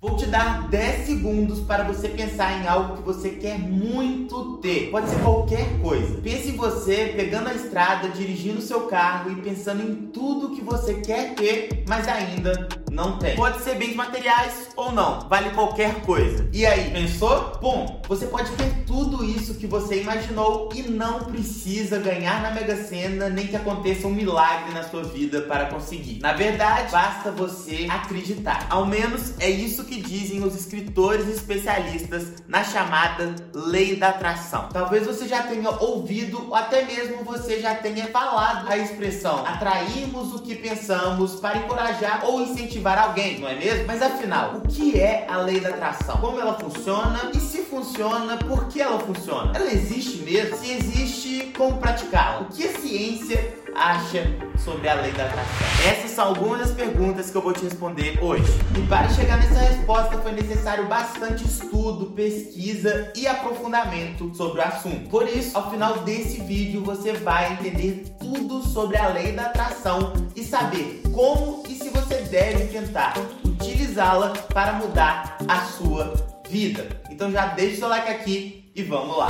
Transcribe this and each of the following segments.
Vou te dar 10 segundos para você pensar em algo que você quer muito ter. Pode ser qualquer coisa. Pense em você pegando a estrada, dirigindo seu carro e pensando em tudo que você quer ter, mas ainda não tem. Pode ser bens materiais ou não, vale qualquer coisa. E aí, pensou? Bom, você pode ter tudo isso que você imaginou e não precisa ganhar na Mega Sena nem que aconteça um milagre na sua vida para conseguir. Na verdade, basta você acreditar. Ao menos é isso que dizem os escritores especialistas na chamada lei da atração. Talvez você já tenha ouvido ou até mesmo você já tenha falado a expressão atraímos o que pensamos para encorajar ou incentivar alguém, não é mesmo? Mas afinal, o que é a lei da atração? Como ela funciona? E se funciona, por que ela funciona? Ela existe mesmo? Se existe, como praticá-la? O que a ciência acha sobre a lei da atração? Essas são algumas das perguntas que eu vou te responder hoje. E para chegar nessa resposta foi necessário bastante estudo, pesquisa e aprofundamento sobre o assunto. Por isso, ao final desse vídeo você vai entender tudo sobre a lei da atração e saber como e deve tentar utilizá-la para mudar a sua vida. Então já deixa o seu like aqui e vamos lá.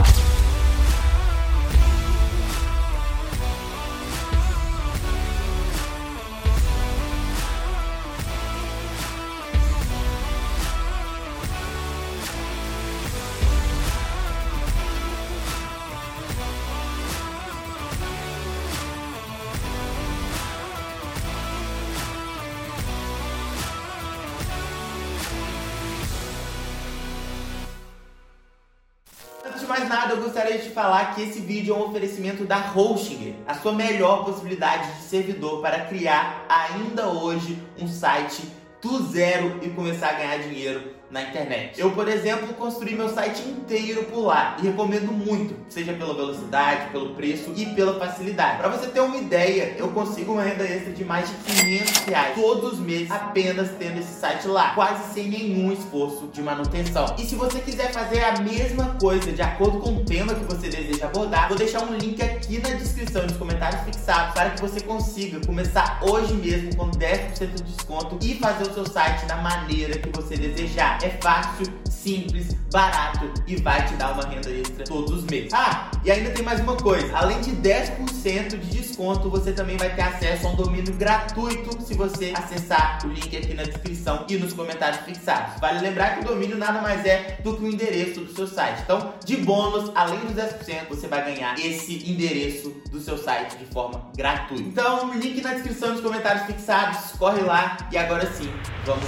Que esse vídeo é um oferecimento da Hostinger, a sua melhor possibilidade de servidor para criar ainda hoje um site do zero e começar a ganhar dinheiro na internet. Eu, por exemplo, construí meu site inteiro por lá e recomendo muito, seja pela velocidade, pelo preço e pela facilidade. Para você ter uma ideia, eu consigo uma renda extra de mais de 500 reais todos os meses apenas tendo esse site lá, quase sem nenhum esforço de manutenção. E se você quiser fazer a mesma coisa de acordo com o tema que você deseja abordar, vou deixar um link aqui na descrição nos comentários fixados para que você consiga começar hoje mesmo com 10% de desconto e fazer o seu site da maneira que você desejar. É fácil, simples, barato e vai te dar uma renda extra todos os meses. Ah, e ainda tem mais uma coisa: além de 10% de desconto, você também vai ter acesso a um domínio gratuito se você acessar o link aqui na descrição e nos comentários fixados. Vale lembrar que o domínio nada mais é do que o endereço do seu site. Então, de bônus, além dos 10%, você vai ganhar esse endereço do seu site de forma gratuita. Então, link na descrição nos comentários fixados, corre lá e agora sim, vamos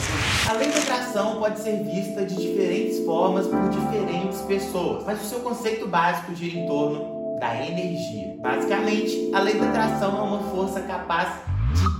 A lei da atração pode ser vista de diferentes formas por diferentes pessoas, mas o seu conceito básico gira em torno da energia. Basicamente, a lei da atração é uma força capaz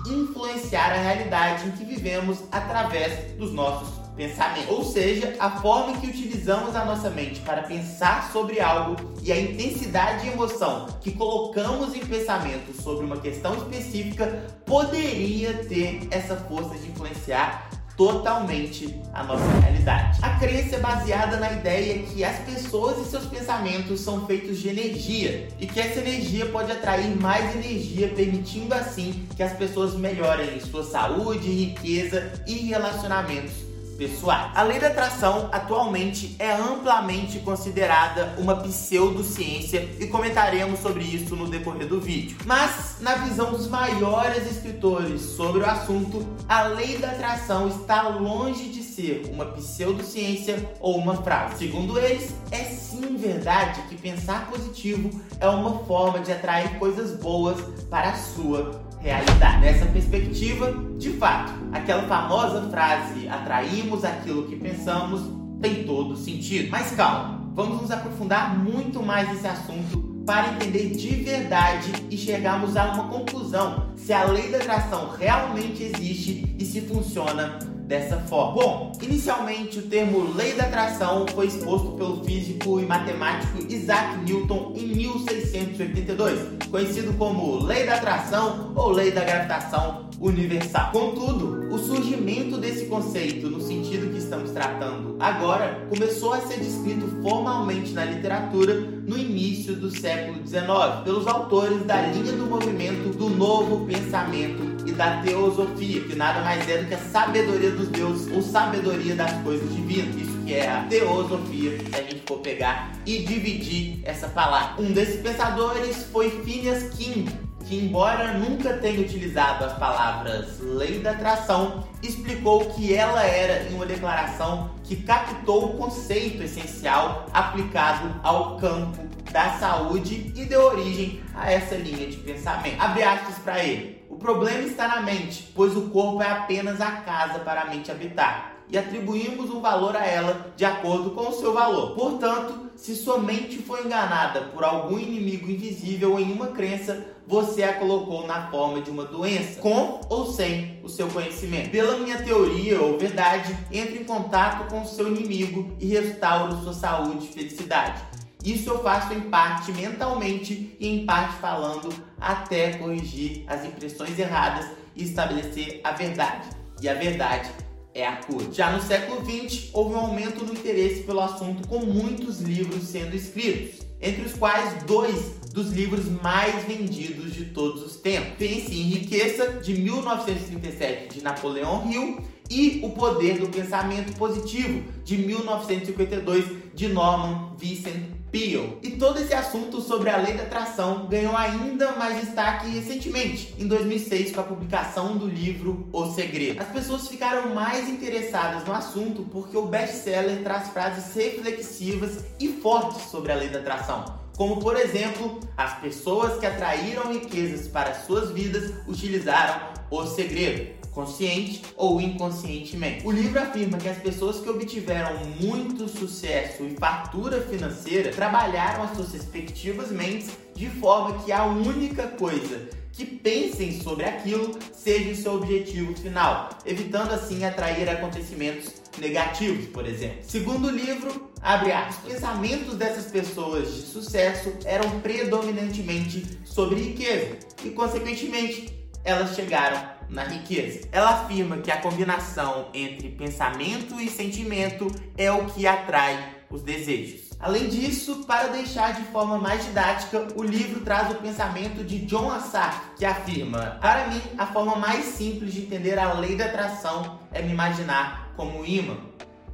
de influenciar a realidade em que vivemos através dos nossos pensamentos. Ou seja, a forma que utilizamos a nossa mente para pensar sobre algo e a intensidade de emoção que colocamos em pensamento sobre uma questão específica poderia ter essa força de influenciar totalmente a nossa realidade. A crença é baseada na ideia que as pessoas e seus pensamentos são feitos de energia e que essa energia pode atrair mais energia, permitindo assim que as pessoas melhorem sua saúde, riqueza e relacionamentos pessoais. A lei da atração atualmente é amplamente considerada uma pseudociência e comentaremos sobre isso no decorrer do vídeo. Mas, na visão dos maiores escritores sobre o assunto, a lei da atração está longe de ser uma pseudociência ou uma frase. Segundo eles, é sim verdade que pensar positivo é uma forma de atrair coisas boas para a sua realidade. Nessa perspectiva, de fato, aquela famosa frase atraímos aquilo que pensamos tem todo sentido. Mas calma, vamos nos aprofundar muito mais nesse assunto para entender de verdade e chegarmos a uma conclusão se a lei da atração realmente existe e se funciona dessa forma. Bom, inicialmente o termo lei da atração foi exposto pelo físico e matemático Isaac Newton em 1682, conhecido como lei da atração ou lei da gravitação universal. Contudo, o surgimento desse conceito no sentido que estamos tratando agora começou a ser descrito formalmente na literatura no início do século XIX pelos autores da linha do movimento do novo pensamento e da teosofia, que nada mais é do que a sabedoria dos deuses ou sabedoria das coisas divinas. Isso que é a teosofia, se a gente for pegar e dividir essa palavra. Um desses pensadores foi Phineas King, que, embora nunca tenha utilizado as palavras lei da atração, explicou que ela era em uma declaração que captou o conceito essencial aplicado ao campo da saúde e deu origem a essa linha de pensamento. Abre aspas para ele. O problema está na mente, pois o corpo é apenas a casa para a mente habitar e atribuímos um valor a ela de acordo com o seu valor. Portanto, se sua mente foi enganada por algum inimigo invisível em uma crença, você a colocou na forma de uma doença, com ou sem o seu conhecimento. Pela minha teoria ou verdade, entre em contato com o seu inimigo e restaure sua saúde e felicidade. Isso eu faço em parte mentalmente e em parte falando até corrigir as impressões erradas e estabelecer a verdade. E a verdade é a cura. Já no século XX, houve um aumento no interesse pelo assunto, com muitos livros sendo escritos, entre os quais dois dos livros mais vendidos de todos os tempos. Pense em Riqueza, de 1937, de Napoleão Hill, e O Poder do Pensamento Positivo, de 1952, de Norman Vincent Peale. E todo esse assunto sobre a lei da atração ganhou ainda mais destaque recentemente, em 2006, com a publicação do livro O Segredo. As pessoas ficaram mais interessadas no assunto porque o best-seller traz frases reflexivas e fortes sobre a lei da atração. Como, por exemplo, as pessoas que atraíram riquezas para suas vidas utilizaram o segredo consciente ou inconscientemente. O livro afirma que as pessoas que obtiveram muito sucesso e fartura financeira trabalharam as suas respectivas mentes de forma que a única coisa que pensem sobre aquilo seja o seu objetivo final, evitando assim atrair acontecimentos negativos, por exemplo. Segundo livro, abre aspas, os pensamentos dessas pessoas de sucesso eram predominantemente sobre riqueza e, consequentemente, elas chegaram na riqueza. Ela afirma que a combinação entre pensamento e sentimento é o que atrai os desejos. Além disso, para deixar de forma mais didática, o livro traz o pensamento de John Assar, que afirma: Para mim, a forma mais simples de entender a lei da atração é me imaginar como imã.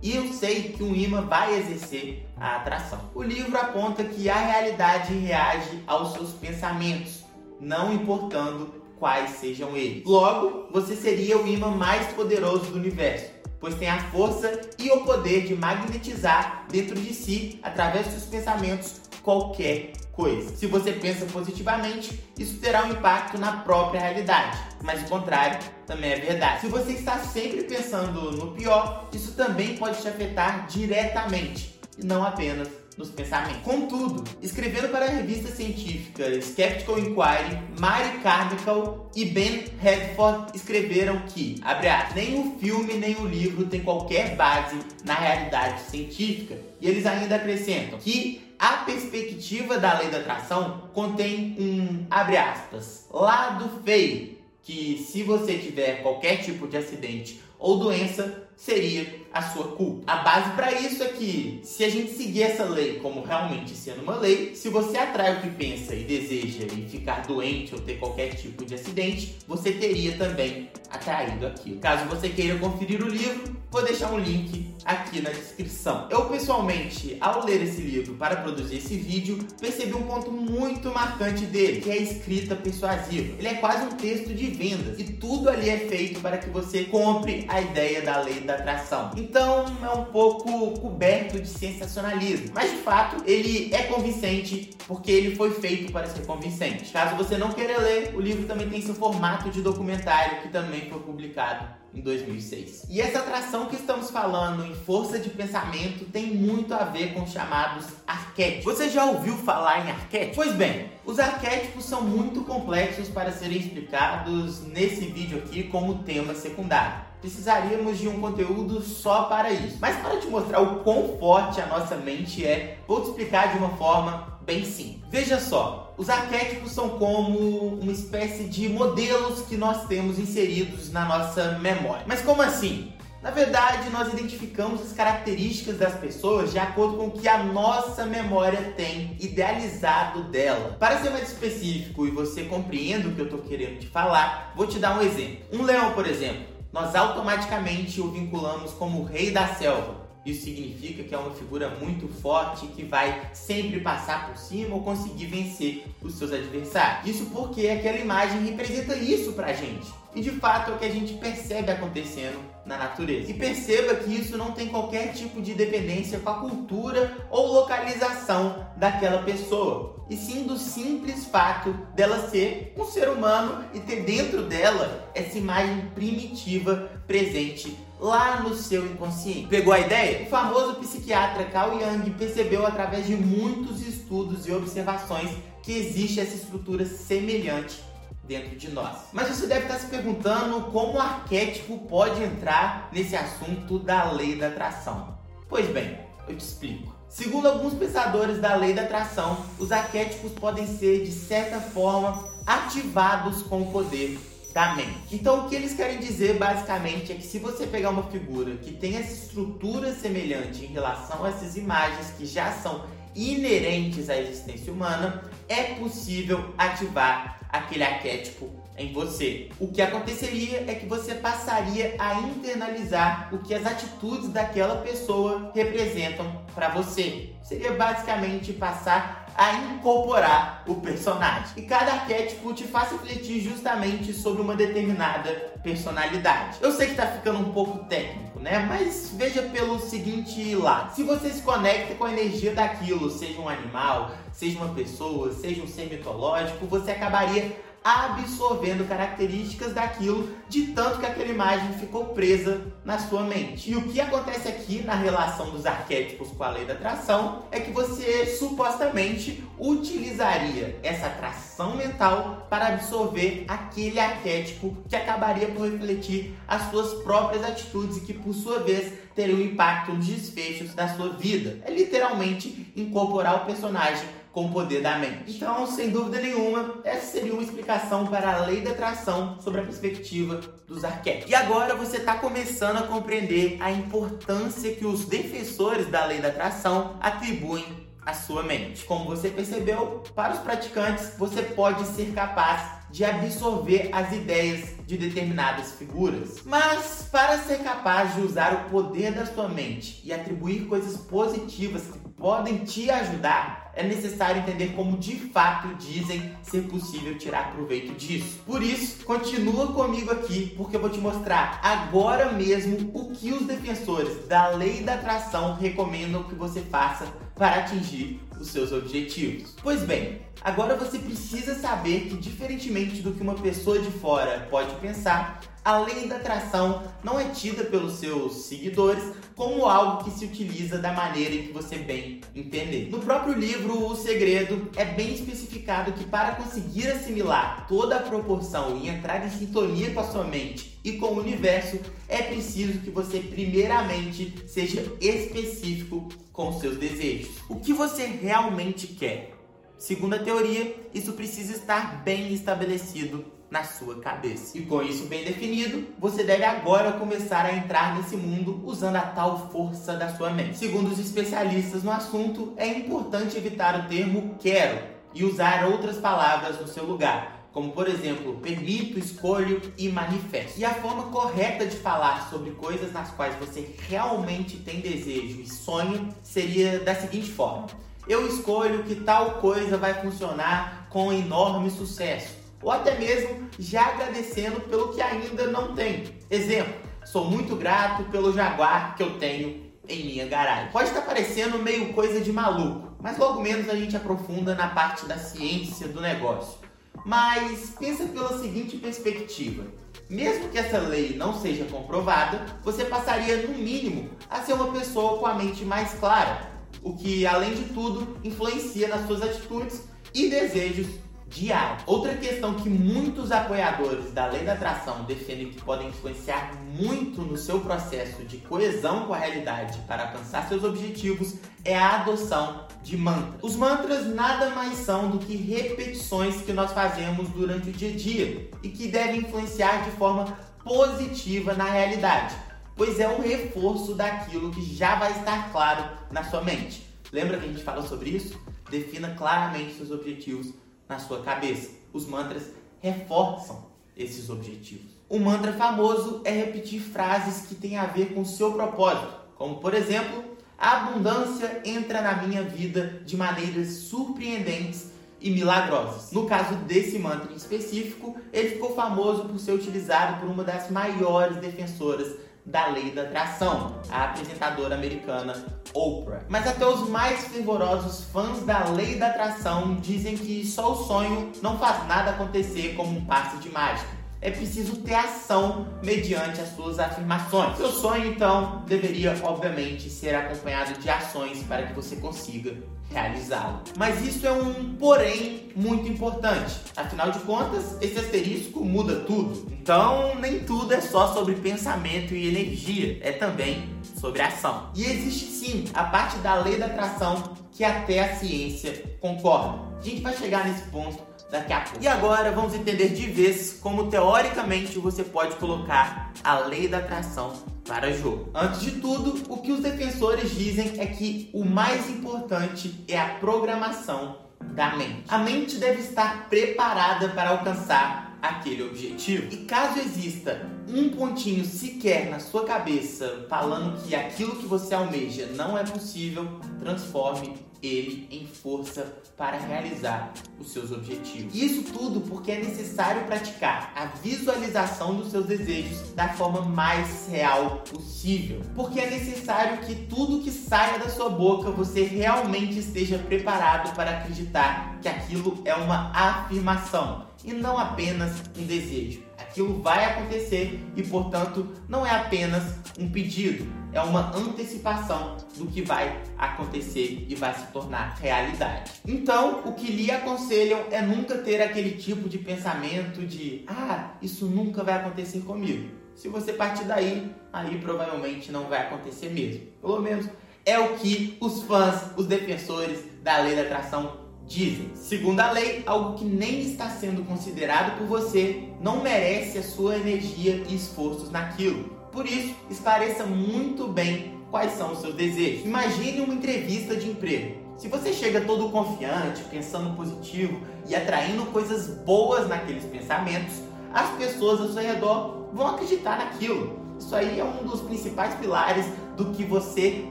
E eu sei que um imã vai exercer a atração. O livro aponta que a realidade reage aos seus pensamentos, não importando quais sejam eles. Logo, você seria o imã mais poderoso do universo, pois tem a força e o poder de magnetizar dentro de si, através dos seus pensamentos, qualquer coisa. Se você pensa positivamente, isso terá um impacto na própria realidade, mas o contrário também é verdade. Se você está sempre pensando no pior, isso também pode te afetar diretamente e não apenas nos pensamentos. Contudo, escrevendo para a revista científica Skeptical Inquiry, Mary Carmichael e Ben Redford escreveram que, abre aspas, nem o filme nem o livro tem qualquer base na realidade científica. E eles ainda acrescentam que a perspectiva da lei da atração contém um, abre aspas, lado feio, que se você tiver qualquer tipo de acidente ou doença, seria a sua culpa. A base para isso é que, se a gente seguir essa lei como realmente sendo uma lei, se você atrai o que pensa e deseja e ficar doente ou ter qualquer tipo de acidente, você teria também atraído aquilo. Caso você queira conferir o livro, vou deixar um link aqui na descrição. Eu pessoalmente, ao ler esse livro para produzir esse vídeo, percebi um ponto muito marcante dele, que é a escrita persuasiva. Ele é quase um texto de vendas e tudo ali é feito para que você compre a ideia da lei da atração. Então é um pouco coberto de sensacionalismo, mas de fato ele é convincente porque ele foi feito para ser convincente. Caso você não queira ler, o livro também tem seu formato de documentário que também foi publicado em 2006. E essa atração que estamos falando em força de pensamento tem muito a ver com os chamados arquétipos. Você já ouviu falar em arquétipos? Pois bem, os arquétipos são muito complexos para serem explicados nesse vídeo aqui como tema secundário precisaríamos de um conteúdo só para isso. Mas para te mostrar o quão forte a nossa mente é, vou te explicar de uma forma bem simples. Veja só, os arquétipos são como uma espécie de modelos que nós temos inseridos na nossa memória. Mas como assim? Na verdade, nós identificamos as características das pessoas de acordo com o que a nossa memória tem idealizado dela. Para ser mais específico e você compreenda o que eu estou querendo te falar, vou te dar um exemplo. Um leão, por exemplo, nós automaticamente o vinculamos como o rei da selva isso significa que é uma figura muito forte que vai sempre passar por cima ou conseguir vencer os seus adversários. Isso porque aquela imagem representa isso pra gente. E de fato é o que a gente percebe acontecendo na natureza. E perceba que isso não tem qualquer tipo de dependência com a cultura ou localização daquela pessoa, e sim do simples fato dela ser um ser humano e ter dentro dela essa imagem primitiva presente lá no seu inconsciente. Pegou a ideia? O famoso psiquiatra Carl Jung percebeu através de muitos estudos e observações que existe essa estrutura semelhante dentro de nós. Mas você deve estar se perguntando como o arquétipo pode entrar nesse assunto da lei da atração. Pois bem, eu te explico. Segundo alguns pensadores da lei da atração, os arquétipos podem ser de certa forma ativados com o poder da mente. Então, o que eles querem dizer basicamente é que se você pegar uma figura que tem essa estrutura semelhante em relação a essas imagens que já são inerentes à existência humana, é possível ativar aquele arquétipo em você. O que aconteceria é que você passaria a internalizar o que as atitudes daquela pessoa representam para você. Seria basicamente passar a incorporar o personagem. E cada arquétipo te faz refletir justamente sobre uma determinada personalidade. Eu sei que tá ficando um pouco técnico, né? Mas veja pelo seguinte lado: se você se conecta com a energia daquilo, seja um animal, seja uma pessoa, seja um ser mitológico, você acabaria absorvendo características daquilo de tanto que aquela imagem ficou presa na sua mente. E o que acontece aqui na relação dos arquétipos com a lei da atração é que você supostamente utilizaria essa atração mental para absorver aquele arquétipo que acabaria por refletir as suas próprias atitudes e que por sua vez teria um impacto nos desfechos da sua vida. É literalmente incorporar o personagem com o poder da mente. Então, sem dúvida nenhuma, essa seria uma explicação para a lei da atração sobre a perspectiva dos arquétipos. E agora você está começando a compreender a importância que os defensores da lei da atração atribuem à sua mente. Como você percebeu, para os praticantes, você pode ser capaz de absorver as ideias de determinadas figuras. Mas para ser capaz de usar o poder da sua mente e atribuir coisas positivas que podem te ajudar, é necessário entender como de fato dizem ser possível tirar proveito disso. Por isso, continua comigo aqui, porque eu vou te mostrar agora mesmo o que os defensores da lei da atração recomendam que você faça para atingir os seus objetivos. Pois bem, agora você precisa saber que, diferentemente do que uma pessoa de fora pode pensar, a lei da atração não é tida pelos seus seguidores como algo que se utiliza da maneira em que você bem entender. No próprio livro O Segredo é bem especificado que para conseguir assimilar toda a proporção e entrar em sintonia com a sua mente e com o universo, é preciso que você primeiramente seja específico com seus desejos. O que você realmente quer? Segundo a teoria, isso precisa estar bem estabelecido na sua cabeça. E com isso bem definido, você deve agora começar a entrar nesse mundo usando a tal força da sua mente. Segundo os especialistas no assunto, é importante evitar o termo quero e usar outras palavras no seu lugar. Como por exemplo, permito, escolho e manifesto. E a forma correta de falar sobre coisas nas quais você realmente tem desejo e sonho seria da seguinte forma: Eu escolho que tal coisa vai funcionar com enorme sucesso ou até mesmo já agradecendo pelo que ainda não tem. Exemplo, sou muito grato pelo Jaguar que eu tenho em minha garagem. Pode estar parecendo meio coisa de maluco, mas logo menos a gente aprofunda na parte da ciência do negócio. Mas pensa pela seguinte perspectiva. Mesmo que essa lei não seja comprovada, você passaria no mínimo a ser uma pessoa com a mente mais clara, o que além de tudo influencia nas suas atitudes e desejos diário. Outra questão que muitos apoiadores da lei da atração defendem que podem influenciar muito no seu processo de coesão com a realidade para alcançar seus objetivos é a adoção de mantras. Os mantras nada mais são do que repetições que nós fazemos durante o dia a dia e que devem influenciar de forma positiva na realidade. pois é o reforço daquilo que já vai estar claro na sua mente. Lembra que a gente falou sobre isso? Defina claramente seus objetivos na sua cabeça. Os mantras reforçam esses objetivos. O mantra famoso é repetir frases que têm a ver com o seu propósito, como por exemplo, a abundância entra na minha vida de maneiras surpreendentes e milagrosas. No caso desse mantra em específico, ele ficou famoso por ser utilizado por uma das maiores defensoras da lei da atração, a apresentadora americana Oprah. Mas até os mais fervorosos fãs da lei da atração dizem que só o sonho não faz nada acontecer como um passe de mágica é preciso ter ação mediante as suas afirmações. Seu sonho, então, deveria, obviamente, ser acompanhado de ações para que você consiga realizá-lo. Mas isso é um porém muito importante. Afinal de contas, esse asterisco muda tudo. Então, nem tudo é só sobre pensamento e energia, é também sobre ação. E existe sim a parte da lei da atração que até a ciência concorda. A gente vai chegar nesse ponto daqui a pouco. E agora vamos entender de vez como teoricamente você pode colocar a lei da atração para jogo. Antes de tudo, o que os defensores dizem é que o mais importante é a programação da mente. A mente deve estar preparada para alcançar aquele objetivo. E caso exista um pontinho sequer na sua cabeça falando que aquilo que você almeja não é possível, transforme ele em força para realizar os seus objetivos. Isso tudo porque é necessário praticar a visualização dos seus desejos da forma mais real possível. Porque é necessário que tudo que saia da sua boca você realmente esteja preparado para acreditar que aquilo é uma afirmação e não apenas um desejo. Aquilo vai acontecer e, portanto, não é apenas um pedido, é uma antecipação do que vai acontecer e vai se tornar realidade. Então, o que lhe aconselham é nunca ter aquele tipo de pensamento de ah, isso nunca vai acontecer comigo. Se você partir daí, aí provavelmente não vai acontecer mesmo. Pelo menos é o que os fãs, os defensores da lei da atração dizem. Segundo a lei, algo que nem está sendo considerado por você não merece a sua energia e esforços naquilo. Por isso, esclareça muito bem quais são os seus desejos. Imagine uma entrevista de emprego. Se você chega todo confiante, pensando positivo e atraindo coisas boas naqueles pensamentos, as pessoas ao seu redor vão acreditar naquilo. Isso aí é um dos principais pilares do que você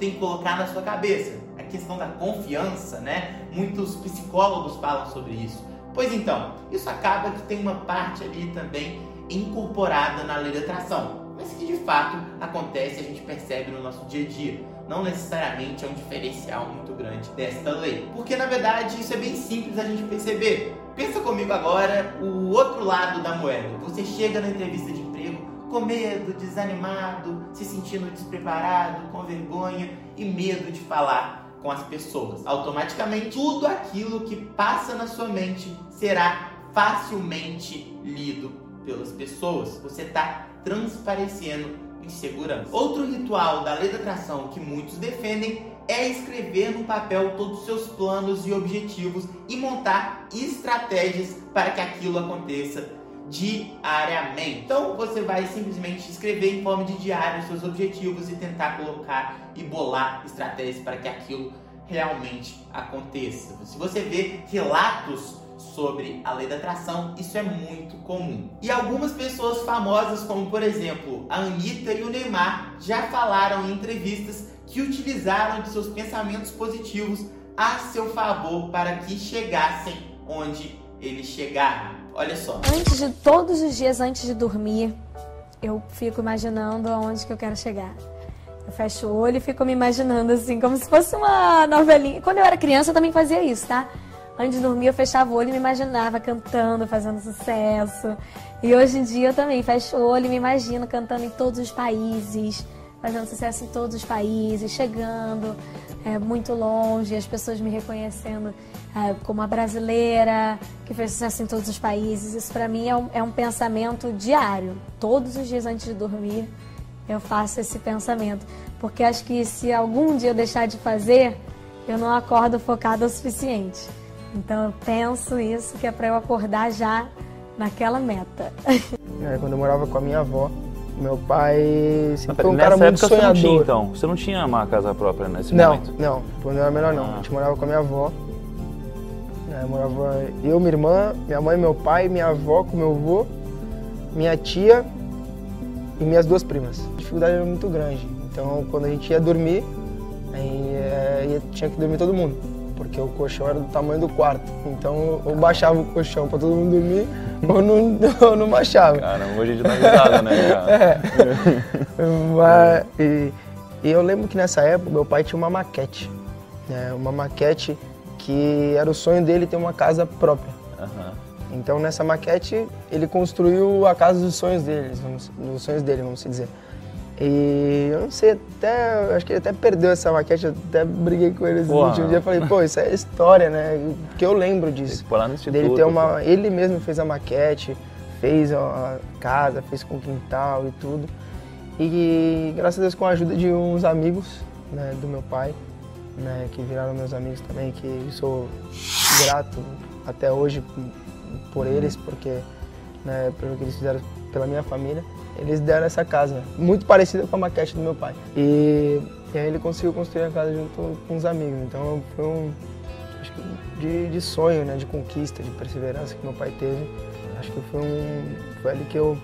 tem que colocar na sua cabeça questão da confiança, né? Muitos psicólogos falam sobre isso. Pois então, isso acaba que tem uma parte ali também incorporada na lei da atração, mas que de fato acontece e a gente percebe no nosso dia a dia. Não necessariamente é um diferencial muito grande desta lei. Porque na verdade isso é bem simples a gente perceber. Pensa comigo agora o outro lado da moeda. Você chega na entrevista de emprego com medo, desanimado, se sentindo despreparado, com vergonha e medo de falar com as pessoas. Automaticamente, tudo aquilo que passa na sua mente será facilmente lido pelas pessoas. Você está transparecendo insegurança. Outro ritual da lei da atração que muitos defendem é escrever no papel todos os seus planos e objetivos e montar estratégias para que aquilo aconteça diariamente. Então você vai simplesmente escrever em forma de diário seus objetivos e tentar colocar e bolar estratégias para que aquilo realmente aconteça. Se você vê relatos sobre a lei da atração, isso é muito comum. E algumas pessoas famosas, como por exemplo a Anitta e o Neymar, já falaram em entrevistas que utilizaram de seus pensamentos positivos a seu favor para que chegassem onde eles chegaram. Olha só. Antes de todos os dias antes de dormir, eu fico imaginando aonde que eu quero chegar. Eu fecho o olho e fico me imaginando assim, como se fosse uma novelinha. Quando eu era criança, eu também fazia isso, tá? Antes de dormir, eu fechava o olho e me imaginava cantando, fazendo sucesso. E hoje em dia eu também fecho o olho e me imagino cantando em todos os países, fazendo sucesso em todos os países, chegando é, muito longe, as pessoas me reconhecendo é, como a brasileira que fez sucesso em todos os países. Isso para mim é um, é um pensamento diário. Todos os dias antes de dormir eu faço esse pensamento. Porque acho que se algum dia eu deixar de fazer, eu não acordo focada o suficiente. Então eu penso isso que é para eu acordar já naquela meta. É, quando eu morava com a minha avó, Meu pai sempre foi um cara muito época você não sonhador. tinha, então. Você não tinha uma casa própria nesse Não, momento? não. Quando eu era menor, não. Ah. A gente morava com a minha avó. É, morava eu, minha irmã, minha mãe, meu pai, minha avó com meu avô, minha tia e minhas duas primas. A dificuldade era muito grande. Então, quando a gente ia dormir, aí, é, tinha que dormir todo mundo. Porque o colchão era do tamanho do quarto. Então, ou baixava o colchão para todo mundo dormir, ou não, ou não baixava. Caramba, hoje a gente dá risada, né, cara? Mas, e, e eu lembro que nessa época meu pai tinha uma maquete. né? Uma maquete que era o sonho dele ter uma casa própria. Aham. Então nessa maquete ele construiu a casa dos sonhos dele, dos sonhos dele, vamos dizer. E eu não sei, até acho que ele até perdeu essa maquete, eu até briguei com ele Porra. último dia, falei, pô, isso é história, né? Porque eu lembro disso. pôr lá no instituto. Dele ter uma, pô. ele mesmo fez a maquete, fez a casa, fez com quintal e tudo. E graças a Deus com a ajuda de uns amigos né, do meu pai, né, que viraram meus amigos também, que sou grato até hoje por eles, porque né, pelo que eles fizeram pela minha família, eles deram essa casa, muito parecida com a maquete do meu pai. E, e aí ele conseguiu construir a casa junto com os amigos. Então foi um, acho que de, de sonho, né, de conquista, de perseverança que meu pai teve. Acho que foi um, foi ali que eu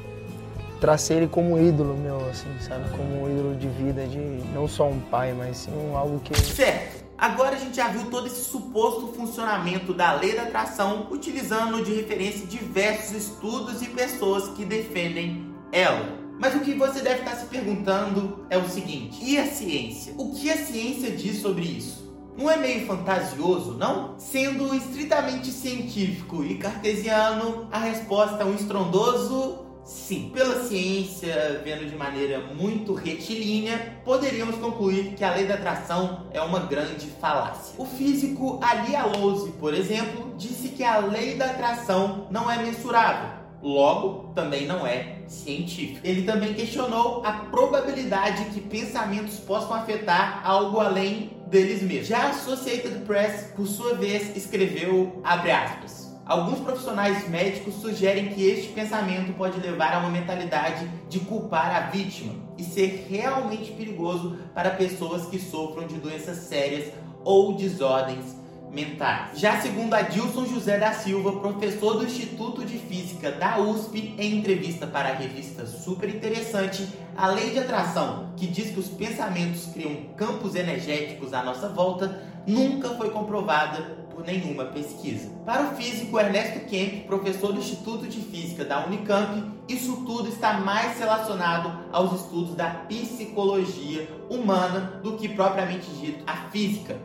tracei ele como ídolo meu, assim, sabe, como um ídolo de vida, de não só um pai, mas sim um algo que Certo. Agora a gente já viu todo esse suposto funcionamento da lei da atração, utilizando de referência diversos estudos e pessoas que defendem ela. Mas o que você deve estar se perguntando é o seguinte: e a ciência? O que a ciência diz sobre isso? Não é meio fantasioso, não? Sendo estritamente científico e cartesiano, a resposta é um estrondoso sim. Pela ciência, vendo de maneira muito retilínea, poderíamos concluir que a lei da atração é uma grande falácia. O físico Ali Alose, por exemplo, disse que a lei da atração não é mensurável. Logo, também não é científico. Ele também questionou a probabilidade que pensamentos possam afetar algo além deles mesmos. Já a Associated Press, por sua vez, escreveu, abre aspas, Alguns profissionais médicos sugerem que este pensamento pode levar a uma mentalidade de culpar a vítima e ser realmente perigoso para pessoas que sofram de doenças sérias ou desordens mentais. Já segundo Adilson José da Silva, professor do Instituto de Física da USP, em entrevista para a revista Super Interessante, a lei de atração, que diz que os pensamentos criam campos energéticos à nossa volta, nunca foi comprovada nenhuma pesquisa. Para o físico Ernesto Kemp, professor do Instituto de Física da Unicamp, isso tudo está mais relacionado aos estudos da psicologia humana do que propriamente dito a física.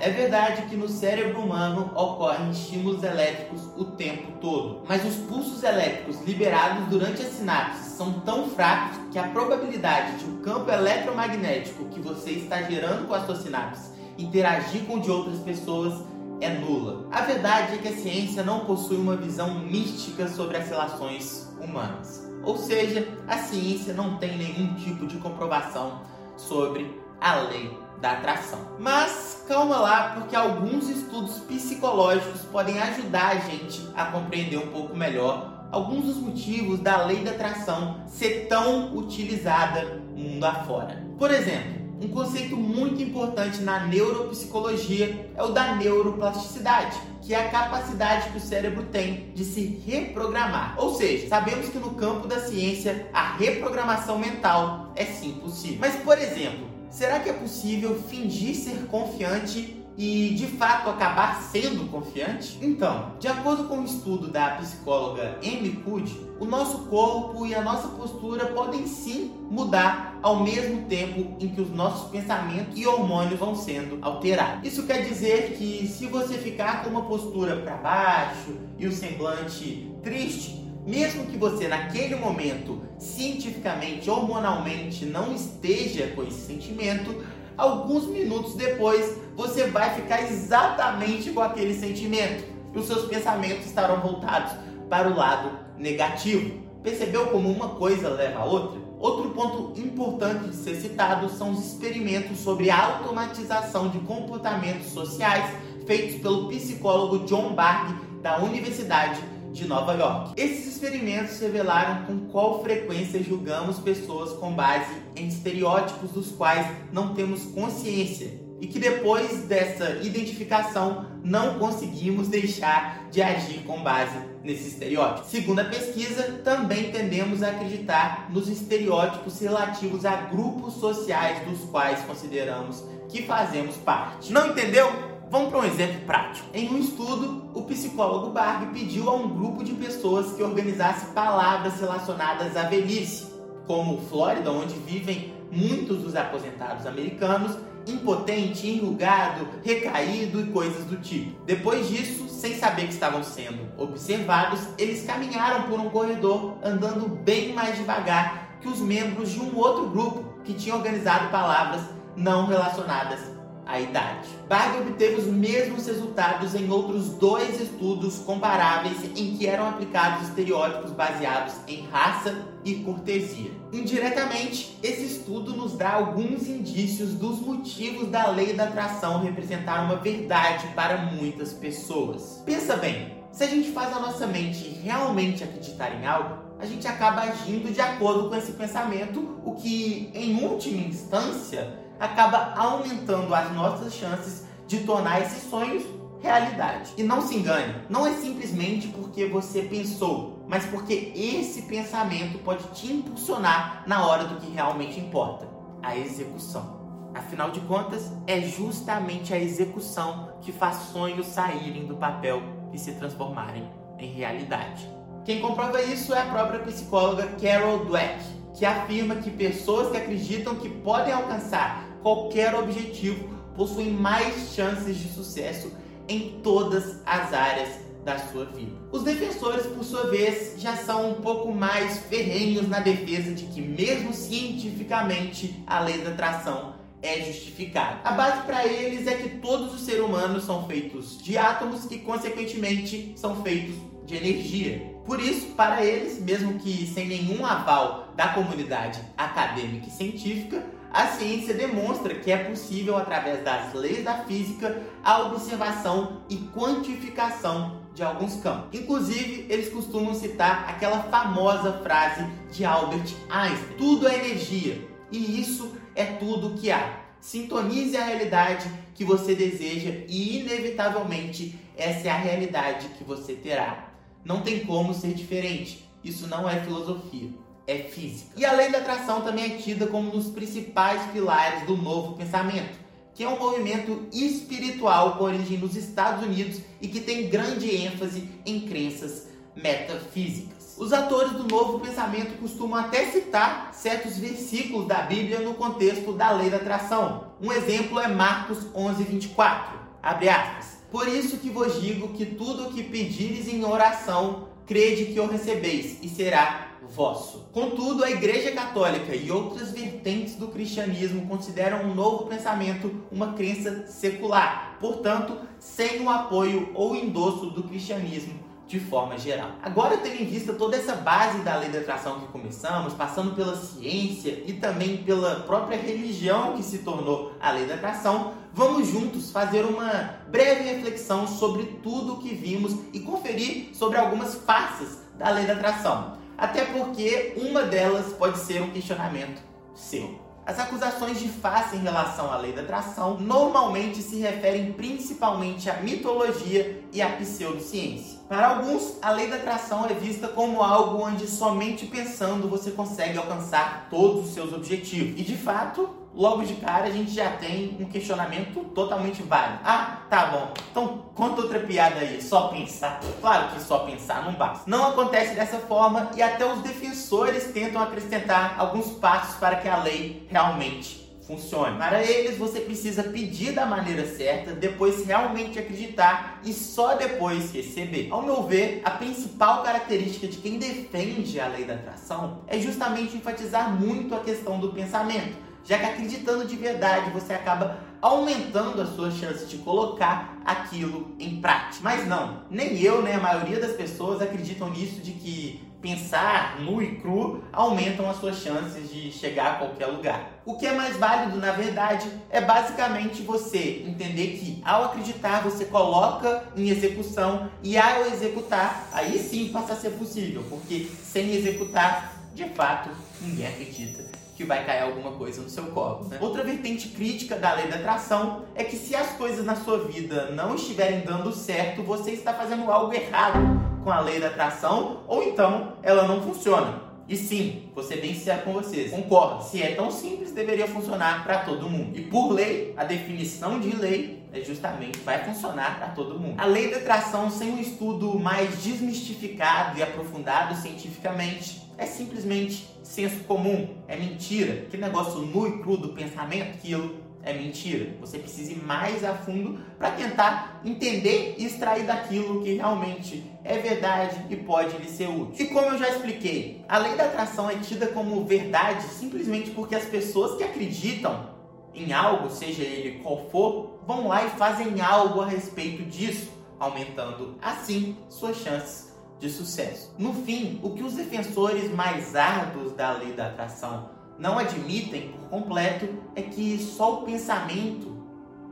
É verdade que no cérebro humano ocorrem estímulos elétricos o tempo todo, mas os pulsos elétricos liberados durante as sinapses são tão fracos que a probabilidade de o campo eletromagnético que você está gerando com as suas sinapses interagir com o de outras pessoas é nula. A verdade é que a ciência não possui uma visão mística sobre as relações humanas. Ou seja, a ciência não tem nenhum tipo de comprovação sobre a lei da atração. Mas calma lá, porque alguns estudos psicológicos podem ajudar a gente a compreender um pouco melhor alguns dos motivos da lei da atração ser tão utilizada mundo afora. Por exemplo, um conceito muito importante na neuropsicologia é o da neuroplasticidade, que é a capacidade que o cérebro tem de se reprogramar. Ou seja, sabemos que no campo da ciência a reprogramação mental é sim possível. Mas, por exemplo, será que é possível fingir ser confiante e de fato acabar sendo confiante? Então, de acordo com o um estudo da psicóloga Amy Cuddy, o nosso corpo e a nossa postura podem sim mudar ao mesmo tempo em que os nossos pensamentos e hormônios vão sendo alterados. Isso quer dizer que se você ficar com uma postura para baixo e o semblante triste, mesmo que você naquele momento cientificamente, hormonalmente não esteja com esse sentimento, alguns minutos depois você vai ficar exatamente com aquele sentimento e os seus pensamentos estarão voltados para o lado negativo. Percebeu como uma coisa leva a outra? Outro ponto importante de ser citado são os experimentos sobre a automatização de comportamentos sociais feitos pelo psicólogo John Bard da Universidade de Nova York. Esses experimentos revelaram com qual frequência julgamos pessoas com base em estereótipos dos quais não temos consciência e que depois dessa identificação não conseguimos deixar de agir com base nesse estereótipo. Segundo a pesquisa, também tendemos a acreditar nos estereótipos relativos a grupos sociais dos quais consideramos que fazemos parte. Não entendeu? Vamos para um exemplo prático. Em um estudo, o psicólogo Barbie pediu a um grupo de pessoas que organizasse palavras relacionadas à velhice, como Flórida, onde vivem muitos dos aposentados americanos, impotente, enrugado, recaído e coisas do tipo. Depois disso, sem saber que estavam sendo observados, eles caminharam por um corredor andando bem mais devagar que os membros de um outro grupo que tinha organizado palavras não relacionadas à idade. Bag obteve os mesmos resultados em outros dois estudos comparáveis em que eram aplicados estereótipos baseados em raça e cortesia. Indiretamente, esse estudo nos dá alguns indícios dos motivos da lei da atração representar uma verdade para muitas pessoas. Pensa bem, se a gente faz a nossa mente realmente acreditar em algo, a gente acaba agindo de acordo com esse pensamento, o que, em última instância, acaba aumentando as nossas chances de tornar esses sonhos realidade. E não se engane, não é simplesmente porque você pensou, mas porque esse pensamento pode te impulsionar na hora do que realmente importa, a execução. Afinal de contas, é justamente a execução que faz sonhos saírem do papel e se transformarem em realidade. Quem comprova isso é a própria psicóloga Carol Dweck, que afirma que pessoas que acreditam que podem alcançar qualquer objetivo possuem mais chances de sucesso em todas as áreas da sua vida. Os defensores, por sua vez, já são um pouco mais ferrenhos na defesa de que, mesmo cientificamente, a lei da atração é justificada. A base para eles é que todos os seres humanos são feitos de átomos que, consequentemente, são feitos de energia. Por isso, para eles, mesmo que sem nenhum aval da comunidade acadêmica e científica, a ciência demonstra que é possível, através das leis da física, a observação e quantificação de alguns campos. Inclusive, eles costumam citar aquela famosa frase de Albert Einstein: tudo é energia e isso é tudo que há. Sintonize a realidade que você deseja e, inevitavelmente, essa é a realidade que você terá. Não tem como ser diferente. Isso não é filosofia é física. E a lei da atração também é tida como um dos principais pilares do novo pensamento, que é um movimento espiritual com origem nos Estados Unidos e que tem grande ênfase em crenças metafísicas. Os atores do novo pensamento costumam até citar certos versículos da Bíblia no contexto da lei da atração. Um exemplo é Marcos 11, 24. Abre aspas. Por isso que vos digo que tudo o que pedires em oração, crede que o recebeis, e será vosso. Contudo, a Igreja Católica e outras vertentes do cristianismo consideram um novo pensamento uma crença secular, portanto, sem o apoio ou endosso do cristianismo de forma geral. Agora, tendo em vista toda essa base da lei da atração que começamos, passando pela ciência e também pela própria religião que se tornou a lei da atração, vamos juntos fazer uma breve reflexão sobre tudo o que vimos e conferir sobre algumas faces da lei da atração até porque uma delas pode ser um questionamento seu. As acusações de face em relação à lei da atração normalmente se referem principalmente à mitologia e à pseudociência. Para alguns, a lei da atração é vista como algo onde somente pensando você consegue alcançar todos os seus objetivos. E de fato, logo de cara a gente já tem um questionamento totalmente válido. Ah, tá bom. Então conta outra piada aí, só pensar. Claro que só pensar não basta. Não acontece dessa forma e até os defensores tentam acrescentar alguns passos para que a lei realmente funcione. Para eles, você precisa pedir da maneira certa, depois realmente acreditar e só depois receber. Ao meu ver, a principal característica de quem defende a lei da atração é justamente enfatizar muito a questão do pensamento já que acreditando de verdade você acaba aumentando as suas chances de colocar aquilo em prática. Mas não, nem eu, nem a maioria das pessoas acreditam nisso de que pensar nu e cru aumentam as suas chances de chegar a qualquer lugar. O que é mais válido, na verdade, é basicamente você entender que ao acreditar você coloca em execução e ao executar, aí sim passa a ser possível, porque sem executar, de fato, ninguém acredita que vai cair alguma coisa no seu colo. Né? Outra vertente crítica da lei da atração é que se as coisas na sua vida não estiverem dando certo, você está fazendo algo errado com a lei da atração ou então ela não funciona. E sim, ser bem sincero com vocês. Concordo, se é tão simples, deveria funcionar para todo mundo. E por lei, a definição de lei é justamente vai funcionar para todo mundo. A lei da atração, sem um estudo mais desmistificado e aprofundado cientificamente, é simplesmente senso comum, é mentira. Que negócio nu e cru do pensamento, aquilo é mentira. Você precisa ir mais a fundo para tentar entender e extrair daquilo que realmente é verdade e pode lhe ser útil. E como eu já expliquei, a lei da atração é tida como verdade simplesmente porque as pessoas que acreditam em algo, seja ele qual for, vão lá e fazem algo a respeito disso, aumentando assim suas chances de sucesso. No fim, o que os defensores mais árduos da lei da atração não admitem por completo é que só o pensamento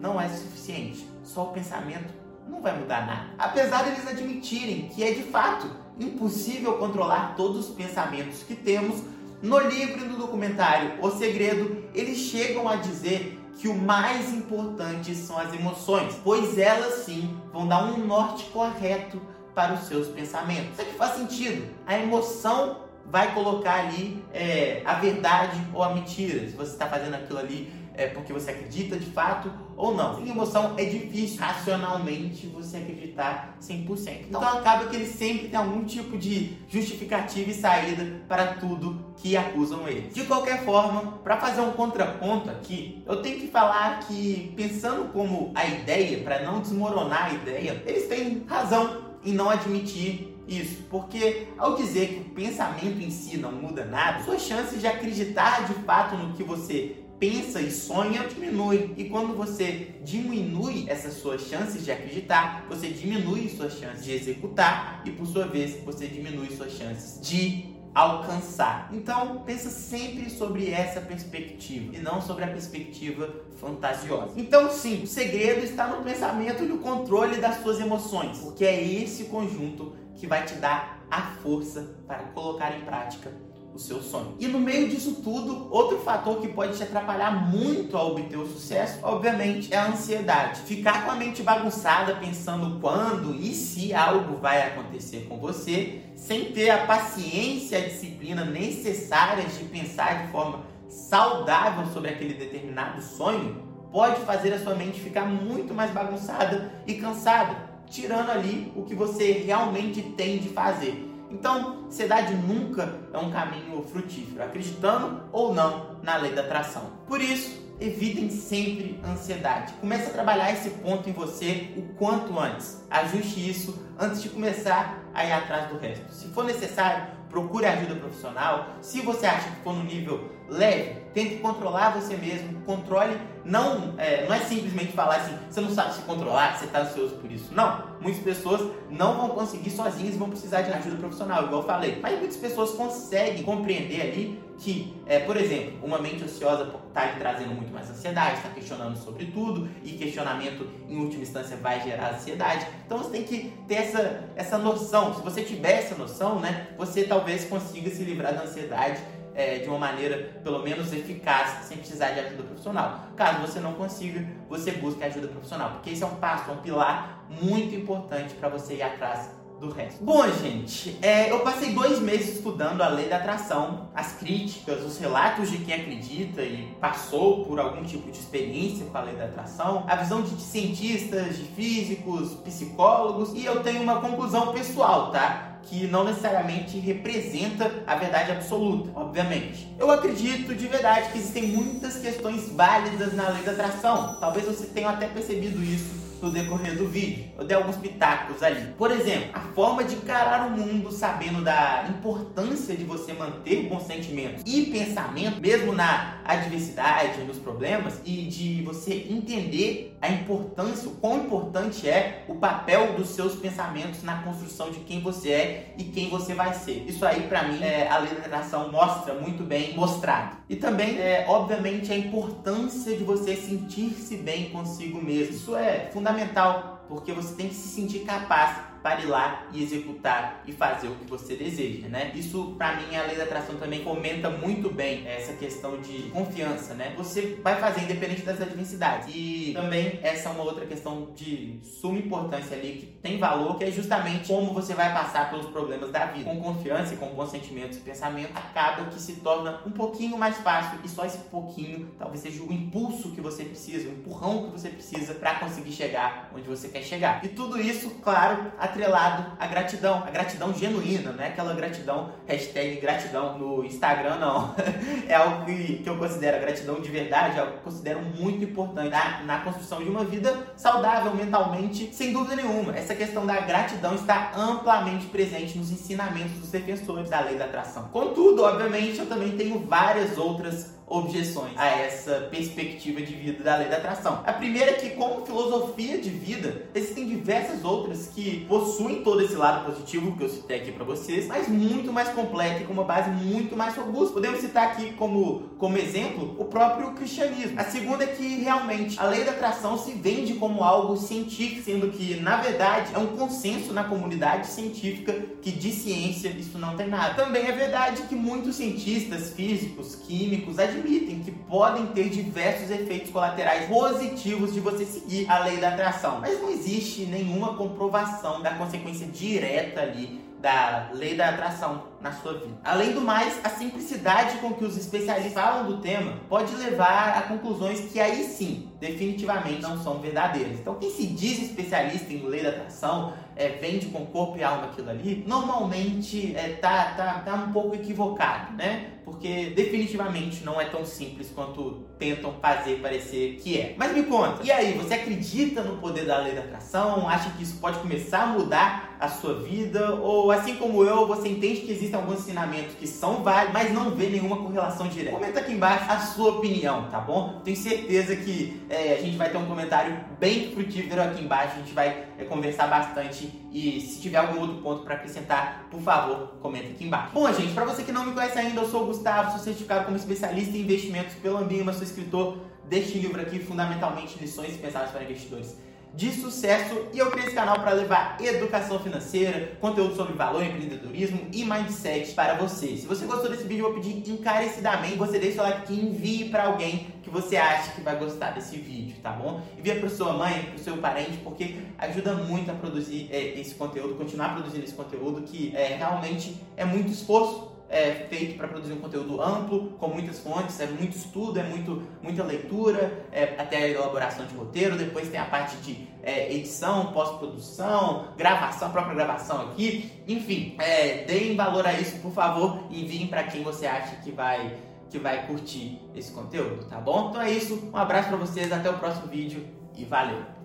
não é suficiente. Só o pensamento não vai mudar nada. Apesar de eles admitirem que é de fato impossível controlar todos os pensamentos que temos, no livro e no documentário O Segredo, eles chegam a dizer que o mais importante são as emoções, pois elas sim vão dar um norte correto para os seus pensamentos. Isso aqui faz sentido. A emoção vai colocar ali é, a verdade ou a mentira. Se você está fazendo aquilo ali é porque você acredita de fato ou não. Sem emoção é difícil racionalmente você acreditar 100%. Então acaba que ele sempre tem algum tipo de justificativa e saída para tudo que acusam ele. De qualquer forma, para fazer um contraponto aqui, eu tenho que falar que pensando como a ideia, para não desmoronar a ideia, eles têm razão em não admitir isso, porque ao dizer que o pensamento em si não muda nada, suas chances de acreditar de fato no que você pensa e sonha diminui. E quando você diminui essas suas chances de acreditar, você diminui suas chances de executar e por sua vez você diminui suas chances de alcançar. Então, pensa sempre sobre essa perspectiva e não sobre a perspectiva fantasiosa. Então, sim, o segredo está no pensamento e no controle das suas emoções, porque é esse conjunto que vai te dar a força para colocar em prática o seu sonho. E no meio disso tudo, outro fator que pode te atrapalhar muito a obter o sucesso, obviamente, é a ansiedade. Ficar com a mente bagunçada pensando quando e se algo vai acontecer com você, sem ter a paciência e a disciplina necessárias de pensar de forma saudável sobre aquele determinado sonho, pode fazer a sua mente ficar muito mais bagunçada e cansada, tirando ali o que você realmente tem de fazer. Então, ansiedade nunca é um caminho frutífero, acreditando ou não na lei da atração. Por isso, evitem sempre ansiedade. Comece a trabalhar esse ponto em você o quanto antes. Ajuste isso antes de começar a ir atrás do resto. Se for necessário, procure ajuda profissional. Se você acha que for no nível leve, tente controlar você mesmo. Controle, não é, não é simplesmente falar assim, você não sabe se controlar, você está ansioso por isso. Não, muitas pessoas não vão conseguir sozinhas e vão precisar de ajuda profissional, igual eu falei. Mas muitas pessoas conseguem compreender ali que, é, por exemplo, uma mente ansiosa está lhe trazendo muito mais ansiedade, está questionando sobre tudo, e questionamento, em última instância, vai gerar ansiedade. Então você tem que ter essa, essa noção. Se você tiver essa noção, né, você talvez consiga se livrar da ansiedade é, de uma maneira pelo menos eficaz, sem precisar de ajuda profissional. Caso você não consiga, você busque ajuda profissional, porque esse é um passo, é um pilar muito importante para você ir atrás do resto. Bom, gente, é, eu passei dois meses estudando a lei da atração, as críticas, os relatos de quem acredita e passou por algum tipo de experiência com a lei da atração, a visão de cientistas, de físicos, psicólogos, e eu tenho uma conclusão pessoal, tá? Que não necessariamente representa a verdade absoluta, obviamente. Eu acredito de verdade que existem muitas questões válidas na lei da atração. Talvez você tenha até percebido isso no decorrer do vídeo. Eu dei alguns pitacos ali. Por exemplo, a forma de encarar o mundo sabendo da importância de você manter bons sentimentos e pensamento, mesmo na adversidade, nos problemas, e de você entender a importância, o quão importante é o papel dos seus pensamentos na construção de quem você é e quem você vai ser. Isso aí, para mim, é, a lei da atração mostra muito bem mostrado. E também, é, obviamente, a importância de você sentir-se bem consigo mesmo. Isso é fundamental, porque você tem que se sentir capaz para ir lá e executar e fazer o que você deseja, né? Isso, para mim, a lei da atração também comenta muito bem essa questão de confiança, né? Você vai fazer independente das adversidades. E também essa é uma outra questão de suma importância ali que tem valor, que é justamente como você vai passar pelos problemas da vida. Com confiança e com bons sentimentos e pensamento, acaba que se torna um pouquinho mais fácil e só esse pouquinho talvez seja o impulso que você precisa, o empurrão que você precisa para conseguir chegar onde você quer chegar. E tudo isso, claro, atrelado à gratidão, a gratidão genuína, não é aquela gratidão, hashtag gratidão no Instagram, não. é algo que, que eu considero a gratidão de verdade, é algo que eu considero muito importante na, na construção de uma vida saudável mentalmente, sem dúvida nenhuma. Essa questão da gratidão está amplamente presente nos ensinamentos dos defensores da lei da atração. Contudo, obviamente, eu também tenho várias outras objeções a essa perspectiva de vida da lei da atração. A primeira é que, como filosofia de vida, existem diversas outras que possuem todo esse lado positivo que eu citei aqui para vocês, mas muito mais completa e com uma base muito mais robusta. Podemos citar aqui como, como exemplo o próprio cristianismo. A segunda é que realmente a lei da atração se vende como algo científico, sendo que, na verdade, é um consenso na comunidade científica que de ciência isso não tem nada. Também é verdade que muitos cientistas físicos, químicos, que podem ter diversos efeitos colaterais positivos de você seguir a lei da atração, mas não existe nenhuma comprovação da consequência direta ali da lei da atração na sua vida. Além do mais, a simplicidade com que os especialistas falam do tema pode levar a conclusões que aí sim, definitivamente não são verdadeiras. Então, quem se diz especialista em lei da atração, é, vende com corpo e alma aquilo ali, normalmente é, tá, tá, tá um pouco equivocado, né? Porque definitivamente não é tão simples quanto tentam fazer parecer que é. Mas me conta, e aí, você acredita no poder da lei da atração? Acha que isso pode começar a mudar a sua vida? Ou assim como eu, você entende que existem alguns ensinamentos que são válidos, mas não vê nenhuma correlação direta? Comenta aqui embaixo a sua opinião, tá bom? Tenho certeza que é, a gente vai ter um comentário bem frutífero aqui embaixo, a gente vai é, conversar bastante e se tiver algum outro ponto para acrescentar, por favor, comenta aqui embaixo. Bom, gente, para você que não me conhece ainda, eu sou o Gustavo, sou certificado como especialista em investimentos pela Ambima, sou escritor deste livro aqui, fundamentalmente lições pensadas para investidores de sucesso e eu criei esse canal para levar educação financeira, conteúdo sobre valor, empreendedorismo e mindset para você. Se você gostou desse vídeo, eu vou pedir encarecidamente você deixe o like e envie para alguém que você acha que vai gostar desse vídeo, tá bom? Envia para sua mãe, para seu parente, porque ajuda muito a produzir é, esse conteúdo, continuar produzindo esse conteúdo que é, realmente é muito esforço é feito para produzir um conteúdo amplo, com muitas fontes, é muito estudo, é muito, muita leitura, é, até a elaboração de roteiro, depois tem a parte de é, edição, pós-produção, gravação, própria gravação aqui, enfim, é, deem valor a isso, por favor, e enviem para quem você acha que vai, que vai curtir esse conteúdo, tá bom? Então é isso, um abraço para vocês, até o próximo vídeo e valeu!